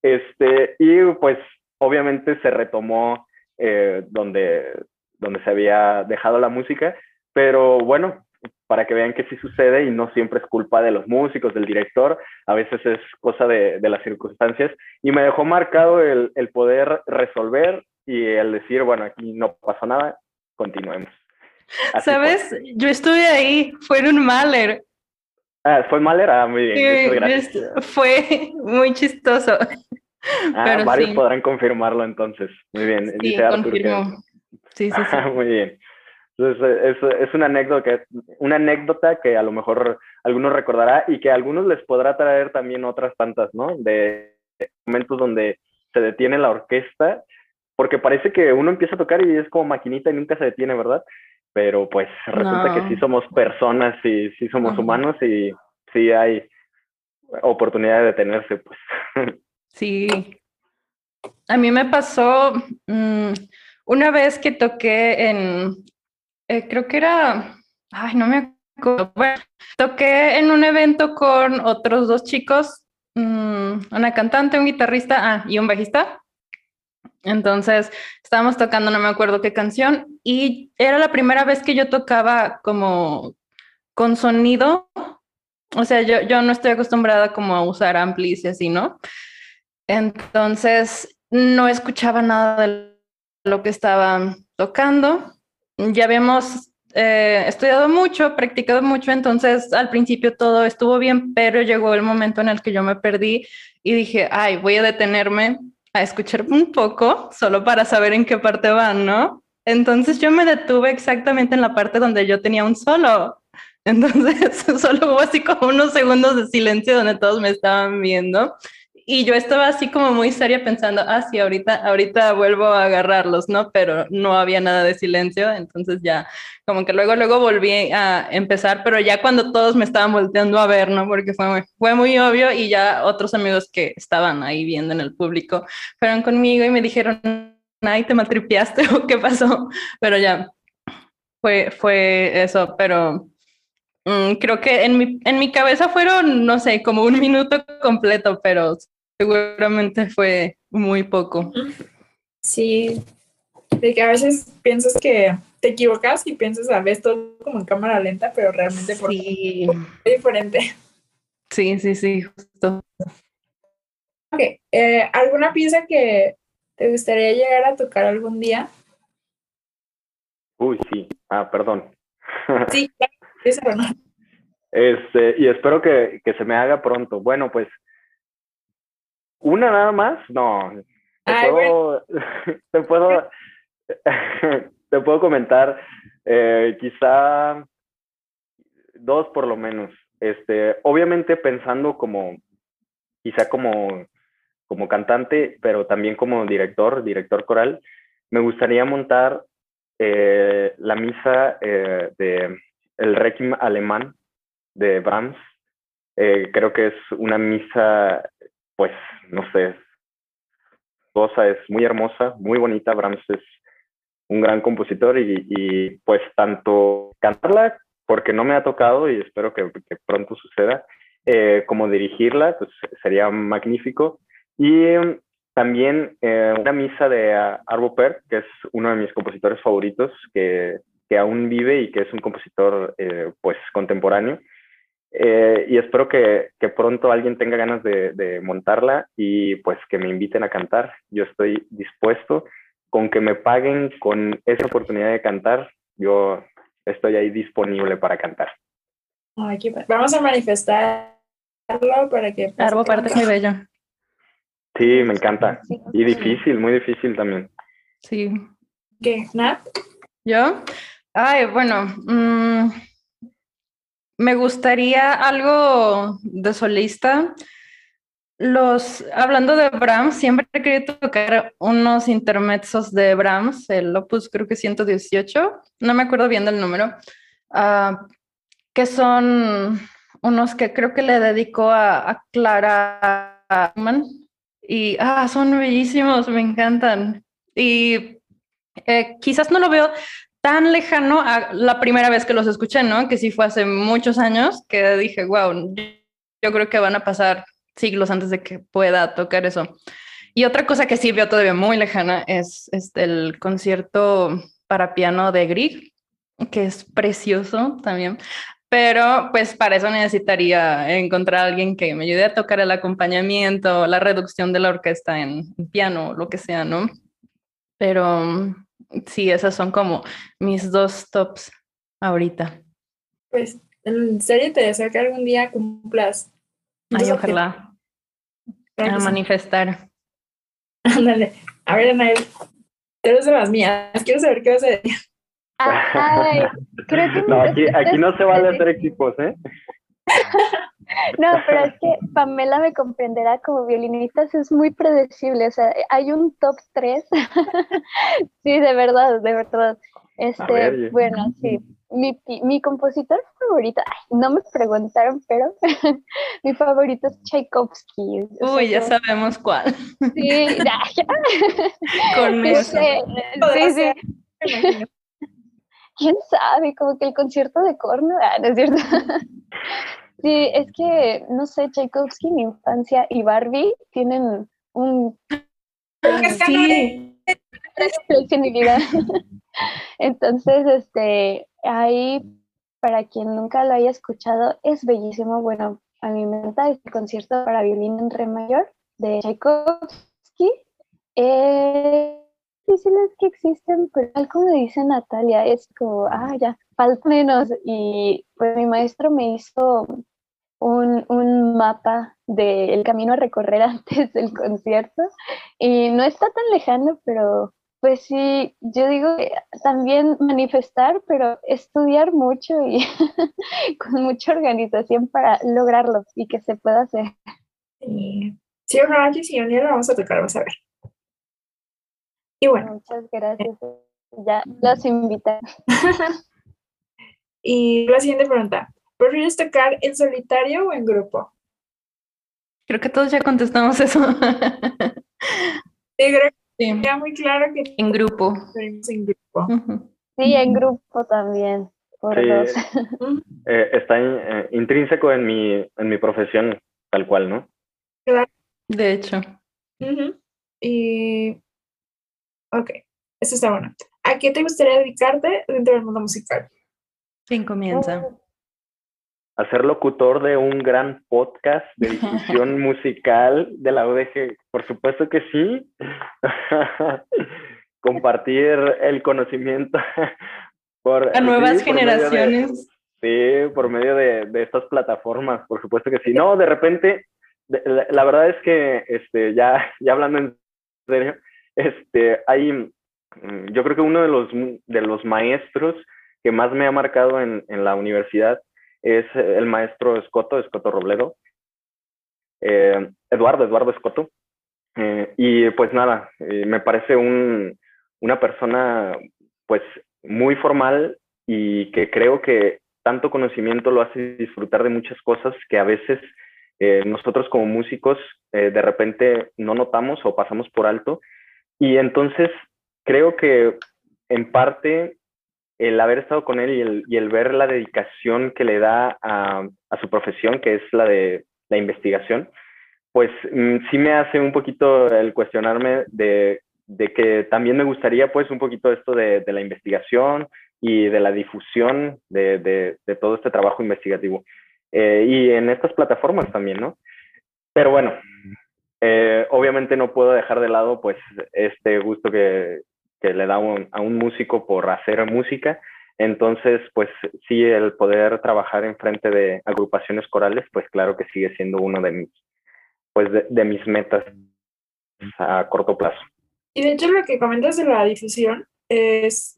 Este, y pues obviamente se retomó eh, donde, donde se había dejado la música, pero bueno, para que vean que sí sucede y no siempre es culpa de los músicos, del director, a veces es cosa de, de las circunstancias. Y me dejó marcado el, el poder resolver y el decir, bueno, aquí no pasó nada, continuemos.
Así ¿Sabes? Fue. Yo estuve ahí, fue en un Mahler
Ah, fue Mahler, ah, muy bien.
Sí, fue muy chistoso.
Ah, Pero varios sí. podrán confirmarlo entonces. Muy bien.
Sí, Dice confirmó. Que... Sí, sí, sí.
muy bien. Entonces, es, es, una, anécdota, una anécdota que a lo mejor algunos recordará y que a algunos les podrá traer también otras tantas, ¿no? De momentos donde se detiene la orquesta, porque parece que uno empieza a tocar y es como maquinita y nunca se detiene, ¿verdad? pero pues resulta no. que sí somos personas y sí somos humanos y sí hay oportunidad de detenerse, pues.
Sí. A mí me pasó mmm, una vez que toqué en, eh, creo que era, ay, no me acuerdo, bueno, toqué en un evento con otros dos chicos, mmm, una cantante, un guitarrista ah, y un bajista. Entonces, estábamos tocando, no me acuerdo qué canción, y era la primera vez que yo tocaba como con sonido. O sea, yo, yo no estoy acostumbrada como a usar amplis y así, ¿no? Entonces, no escuchaba nada de lo que estaba tocando. Ya habíamos eh, estudiado mucho, practicado mucho, entonces al principio todo estuvo bien, pero llegó el momento en el que yo me perdí y dije, ay, voy a detenerme a escuchar un poco, solo para saber en qué parte van, ¿no? Entonces yo me detuve exactamente en la parte donde yo tenía un solo. Entonces solo hubo así como unos segundos de silencio donde todos me estaban viendo. Y yo estaba así como muy seria pensando, ah, sí, ahorita, ahorita vuelvo a agarrarlos, ¿no? Pero no había nada de silencio, entonces ya como que luego, luego volví a empezar, pero ya cuando todos me estaban volteando a ver, ¿no? Porque fue, fue muy obvio y ya otros amigos que estaban ahí viendo en el público fueron conmigo y me dijeron, ay, te maltripiaste o qué pasó, pero ya fue, fue eso, pero mm, creo que en mi, en mi cabeza fueron, no sé, como un minuto completo, pero seguramente fue muy poco.
Sí, de que a veces piensas que te equivocas y piensas a veces todo como en cámara lenta, pero realmente por
sí.
es diferente.
Sí, sí, sí, justo.
Ok, eh, ¿alguna pieza que te gustaría llegar a tocar algún día?
Uy, sí. Ah, perdón.
Sí, claro.
Este, y espero que, que se me haga pronto. Bueno, pues ¿Una nada más? No. Te
Ay,
puedo, te puedo, te puedo comentar eh, quizá dos por lo menos. Este, obviamente pensando como, quizá como, como cantante, pero también como director, director coral, me gustaría montar eh, la misa eh, de el Requiem alemán de Brahms. Eh, creo que es una misa pues, no sé, cosa es muy hermosa, muy bonita. Brahms es un gran compositor y, pues tanto cantarla, porque no me ha tocado y espero que, pronto suceda, eh, como dirigirla, pues sería magnífico. Y también eh, una misa de Arvo Per, que es uno de mis compositores favoritos, que, que aún vive y que es un compositor eh, pues contemporáneo. Eh, y espero que, que, pronto alguien tenga ganas de, de, montarla y pues que me inviten a cantar. Yo estoy dispuesto con que me paguen con esa oportunidad de cantar, yo estoy ahí disponible para cantar.
Vamos a manifestarlo para que...
Arbo parte muy bello.
Sí, me encanta. Y difícil, muy difícil también.
Sí.
¿Qué? ¿Nat?
¿Yo? Ay, bueno, mm, me gustaría algo de solista. Los, hablando de Brahms, siempre he querido tocar unos intermezzos de Brahms, el Opus creo que 118, no me acuerdo bien del número, uh, que son unos que creo que le dedicó a, Clara y ah, son bellísimos, me encantan. Y eh, quizás no lo veo tan lejano a la primera vez que los escuché, ¿no? Que sí fue hace muchos años, que dije, wow, yo creo que van a pasar siglos antes de que pueda tocar eso. Y otra cosa que sí veo todavía muy lejana es este, el concierto para piano de Grieg, que es precioso también. Pero pues para eso necesitaría encontrar a alguien que me ayude a tocar el acompañamiento, la reducción de la orquesta en piano, lo que sea, ¿no? Pero sí, esas son como mis dos tops ahorita.
Pues, en serio te deseo que algún día cumplas.
Ay, ojalá. A manifestar.
Ándale. A ver, Anael, tú eres de las mías. Quiero saber qué vas a decir.
Ay, creo que
no, aquí, aquí no se vale hacer equipos, ¿eh?
No, pero es que Pamela me comprenderá como violinista, es muy predecible, o sea, hay un top 3. sí, de verdad, de verdad. Este, bueno, sí. Mi, mi compositor favorito, no me preguntaron, pero mi favorito es Tchaikovsky.
Uy, ya sabemos cuál.
Sí, ya,
Con eso.
Sí, sí. ¿Quién sabe? Como que el concierto de corno, ah, ¿no es cierto? Sí, es que, no sé, Tchaikovsky, mi infancia y Barbie tienen un...
Sí.
vida. Entonces, este, ahí, para quien nunca lo haya escuchado, es bellísimo. Bueno, a mí me encanta el concierto para violín en re mayor de Tchaikovsky. Eh, difíciles que existen, pero tal como dice Natalia, es como, ah, ya, falta menos. Y pues mi maestro me hizo un, un mapa del camino a recorrer antes del concierto y no está tan lejano, pero pues sí, yo digo también manifestar, pero estudiar mucho y con mucha organización para lograrlo y que se pueda hacer.
Sí, sí ojalá sí, un lo vamos a tocar, vamos a ver. Y bueno.
Muchas gracias. Ya los invité.
y la siguiente pregunta. ¿Prefieres tocar en solitario o en grupo?
Creo que todos ya contestamos eso.
sí, creo que queda muy claro que
en grupo.
En grupo.
Sí, en grupo también. Por dos.
Eh, está eh, intrínseco en mi, en mi profesión, tal cual, ¿no?
Claro.
De hecho.
Y. Ok, eso está bueno. ¿A qué te gustaría dedicarte dentro del mundo musical?
¿Quién comienza?
a ser locutor de un gran podcast de difusión musical de la UDG. Por supuesto que sí. Compartir el conocimiento
por, a nuevas generaciones.
sí, por medio de, de, estas plataformas, por supuesto que sí. No, de repente, la, verdad es que este, ya, ya hablando en serio, este, hay, mm, yo creo que uno de los, de los maestros que más me ha marcado en, en la universidad es el maestro Escoto, Escoto Robledo, eh, Eduardo, Eduardo Escoto. Eh, y pues nada, eh, me parece un, una persona pues muy formal y que creo que tanto conocimiento lo hace disfrutar de muchas cosas que a veces nosotros como músicos de repente no notamos o pasamos por alto. Y entonces creo que en parte el haber estado con él y el, ver la dedicación que le da a, su profesión, que es la de la investigación, pues mm, sí me hace un poquito el cuestionarme de, que también me gustaría pues un poquito esto de, la investigación y de la difusión de, todo este trabajo investigativo. Eh, y en estas plataformas también, ¿no? Pero bueno, eh, obviamente no puedo dejar de lado pues este gusto que, que le da a un músico por hacer música. Entonces, pues sí, el poder trabajar en frente de agrupaciones corales, pues claro que sigue siendo uno de mis, pues de, mis metas a corto plazo.
Y de hecho lo que comentas de la difusión es,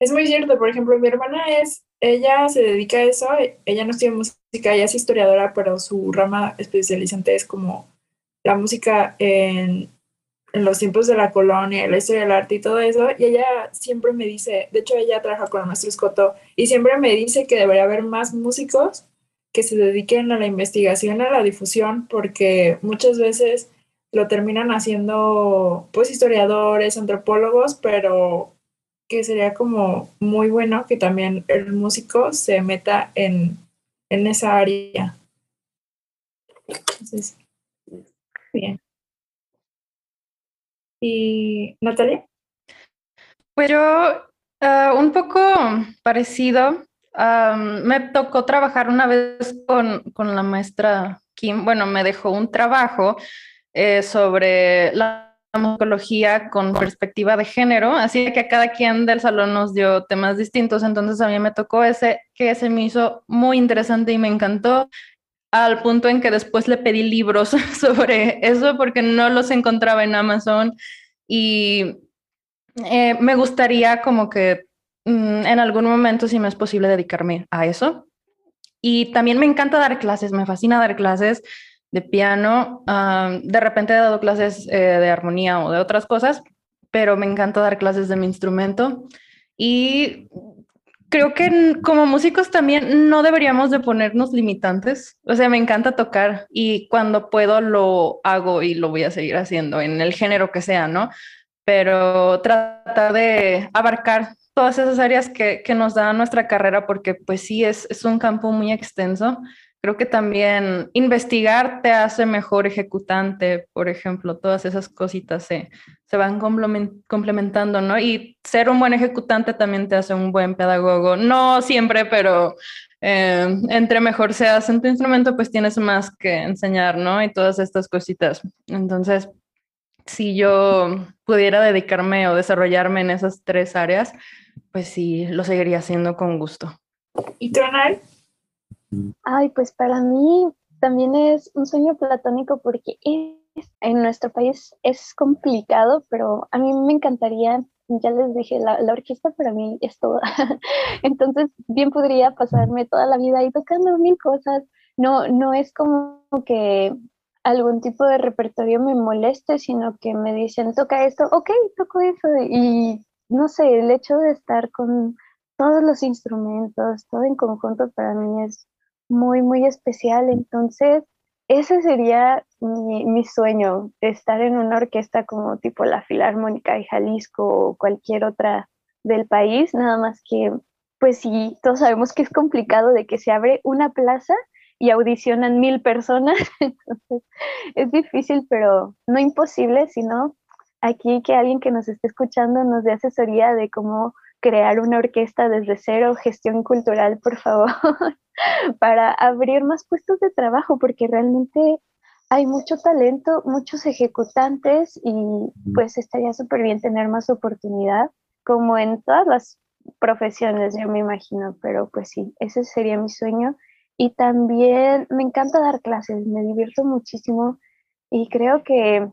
es muy cierto. Por ejemplo, mi hermana es, ella se dedica a eso, ella no estudia música, ella es historiadora, pero su rama especializante es como la música en en los tiempos de la colonia, la historia del arte y todo eso, y ella siempre me dice, de hecho ella trabaja con nuestro escoto, y siempre me dice que debería haber más músicos que se dediquen a la investigación, a la difusión, porque muchas veces lo terminan haciendo pues historiadores, antropólogos, pero que sería como muy bueno que también el músico se meta en, en esa área. Entonces, bien. ¿Y Natalia?
Pues yo, ah, un poco parecido. me tocó trabajar una vez con, con, la maestra Kim. Bueno, me dejó un trabajo eh, sobre la musicología con perspectiva de género, así que a cada quien del salón nos dio temas distintos, entonces a mí me tocó ese que se me hizo muy interesante y me encantó al punto en que después le pedí libros sobre eso porque no los encontraba en Amazon y eh, me gustaría como que mm, en algún momento, si me es posible, dedicarme a eso. Y también me encanta dar clases, me fascina dar clases de piano. de repente he dado clases eh, de armonía o de otras cosas, pero me encanta dar clases de mi instrumento. Y creo que como músicos también no deberíamos de ponernos limitantes. O sea, me encanta tocar y cuando puedo lo hago y lo voy a seguir haciendo en el género que sea, ¿no? Pero tratar de abarcar todas esas áreas que, nos da nuestra carrera porque pues sí, es un campo muy extenso Creo que también investigar te hace mejor ejecutante, por ejemplo, todas esas cositas se, se van complementando, ¿no? Y ser un buen ejecutante también te hace un buen pedagogo. No siempre, pero eh, entre mejor seas en tu instrumento, pues tienes más que enseñar, ¿no? Y todas estas cositas. Entonces, si yo pudiera dedicarme o desarrollarme en esas tres áreas, pues sí, lo seguiría haciendo con gusto.
¿Y tú, Anal?
Ay, pues para mí también es un sueño platónico porque en nuestro país es complicado, pero a mí me encantaría, ya les dije, la, orquesta para mí es todo. Entonces, bien podría pasarme toda la vida ahí tocando mil cosas. No, no es como que algún tipo de repertorio me moleste, sino que me dicen, toca esto, ok, toco eso. Y no sé, el hecho de estar con todos los instrumentos, todo en conjunto para mí es muy, muy especial. Entonces, ese sería mi, sueño, estar en una orquesta como tipo la Filarmónica de Jalisco o cualquier otra del país, nada más que, pues sí, todos sabemos que es complicado de que se abre una plaza y audicionan mil personas, entonces es difícil, pero no imposible, sino aquí que alguien que nos esté escuchando nos dé asesoría de cómo crear una orquesta desde cero, gestión cultural, por favor, para abrir más puestos de trabajo, porque realmente hay mucho talento, muchos ejecutantes y pues estaría súper bien tener más oportunidad, como en todas las profesiones, yo me imagino, pero pues sí, ese sería mi sueño. Y también me encanta dar clases, me divierto muchísimo y creo que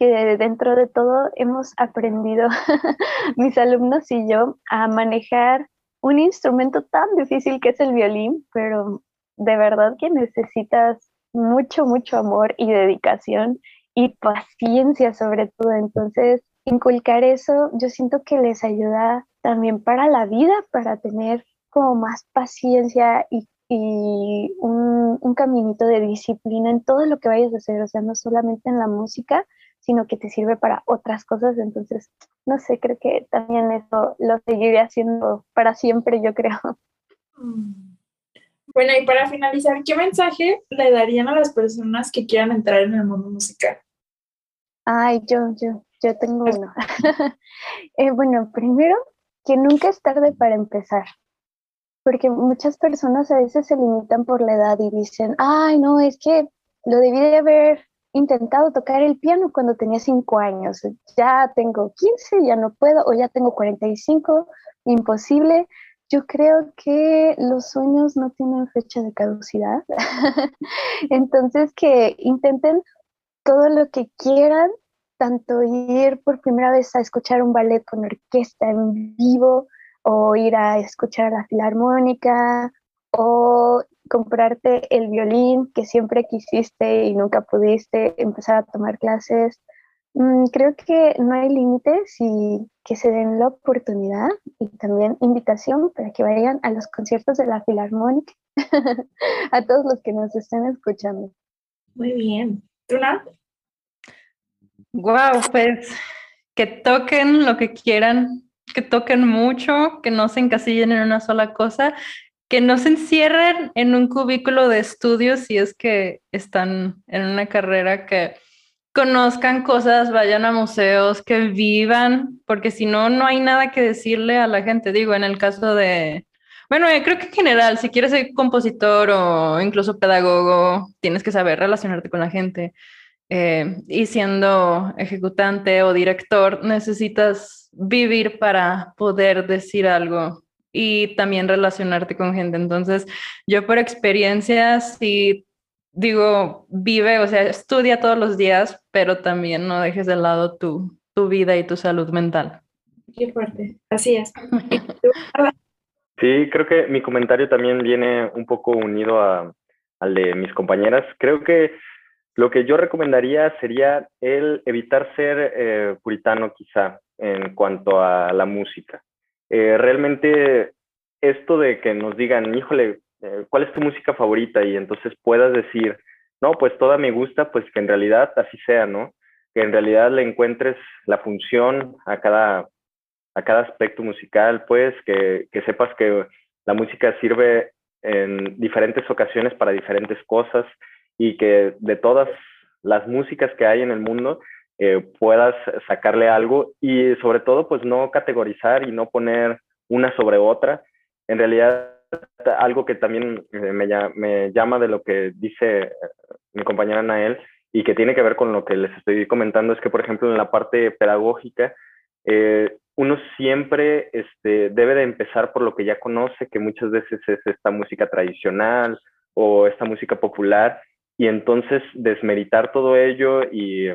que dentro de todo hemos aprendido, mis alumnos y yo, a manejar un instrumento tan difícil que es el violín, pero de verdad que necesitas mucho, mucho amor y dedicación y paciencia sobre todo. Entonces, inculcar eso, yo siento que les ayuda también para la vida, para tener como más paciencia y, un, un caminito de disciplina en todo lo que vayas a hacer, o sea, no solamente en la música, sino que te sirve para otras cosas. Entonces, no sé, creo que también eso lo seguiré haciendo para siempre, yo creo.
Mm. Bueno, y para finalizar, ¿qué mensaje le darían a las personas que quieran entrar en el mundo musical?
Ay, yo, yo, yo tengo uno. Eh, bueno, primero, que nunca es tarde para empezar, porque muchas personas a veces se limitan por la edad y dicen, ay, no, es que lo debí de haber intentado tocar el piano cuando tenía 5 años. Ya tengo 15, ya no puedo, o ya tengo 45, imposible. Yo creo que los sueños no tienen fecha de caducidad. Entonces, que intenten todo lo que quieran, tanto ir por primera vez a escuchar un ballet con orquesta en vivo, o ir a escuchar la filarmónica, o comprarte el violín que siempre quisiste y nunca pudiste, empezar a tomar clases. Mm, creo que no hay límites y que se den la oportunidad y también invitación para que vayan a los conciertos de la Filarmónica, a todos los que nos estén escuchando.
Muy bien. ¿Tuna?
Wow, pues que toquen lo que quieran, que toquen mucho, que no se encasillen en una sola cosa que no se encierren en un cubículo de estudios si es que están en una carrera que conozcan cosas, vayan a museos, que vivan, porque si no, no hay nada que decirle a la gente. Digo, en el caso de, bueno, creo que en general, si quieres ser compositor o incluso pedagogo, tienes que saber relacionarte con la gente. Eh, y siendo ejecutante o director, necesitas vivir para poder decir algo y también relacionarte con gente. Entonces, yo por experiencia sí digo, vive, o sea, estudia todos los días, pero también no dejes de lado tu, tu vida y tu salud mental.
Qué fuerte, así es.
Sí, creo que mi comentario también viene un poco unido a, al de mis compañeras. Creo que lo que yo recomendaría sería el evitar ser eh, puritano quizá en cuanto a la música. Eh, realmente esto de que nos digan, híjole, eh, ¿cuál es tu música favorita? Y entonces puedas decir, no, pues toda me gusta, pues que en realidad así sea, ¿no? Que en realidad le encuentres la función a cada, a cada aspecto musical, pues que, que sepas que la música sirve en diferentes ocasiones para diferentes cosas y que de todas las músicas que hay en el mundo eh, puedas sacarle algo y sobre todo pues no categorizar y no poner una sobre otra. En realidad algo que también eh, me, llama de lo que dice eh, mi compañera Nael y que tiene que ver con lo que les estoy comentando es que por ejemplo en la parte pedagógica uno siempre este, debe de empezar por lo que ya conoce, que muchas veces es esta música tradicional o esta música popular, y entonces desmeritar todo ello y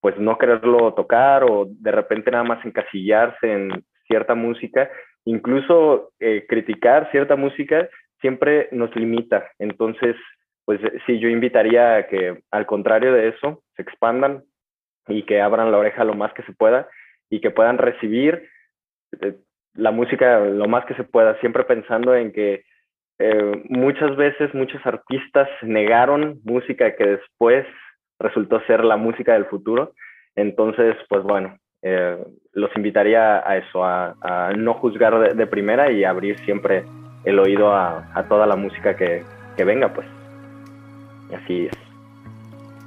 pues no quererlo tocar o de repente nada más encasillarse en cierta música, incluso eh, criticar cierta música siempre nos limita. Entonces, pues sí, yo invitaría a que al contrario de eso, se expandan y que abran la oreja lo más que se pueda y que puedan recibir eh, la música lo más que se pueda, siempre pensando en que eh, muchas veces muchos artistas negaron música que después resultó ser la música del futuro. Entonces, pues bueno, eh, los invitaría a eso, a, no juzgar de, primera y abrir siempre el oído a, toda la música que, venga, pues. así es.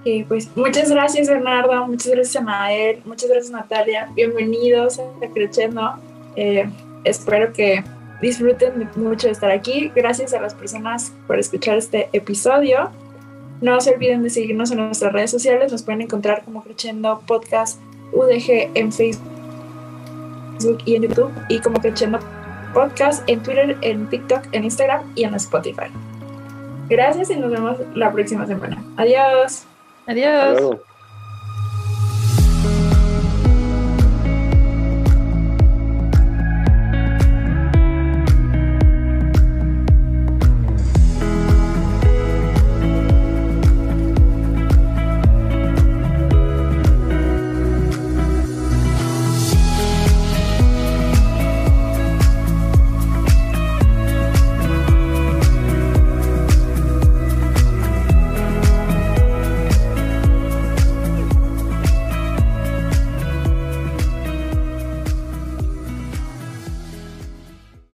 Sí, pues muchas gracias Bernardo, muchas gracias Anael, muchas gracias Natalia, bienvenidos a Crescendo. Eh, espero que disfruten mucho de estar aquí. Gracias a las personas por escuchar este episodio. No se olviden de seguirnos en nuestras redes sociales. Nos pueden encontrar como Creciendo Podcast UDG en Facebook y en YouTube y como Creciendo Podcast en Twitter, en TikTok, en Instagram y en Spotify. Gracias y nos vemos la próxima semana. Adiós.
Adiós.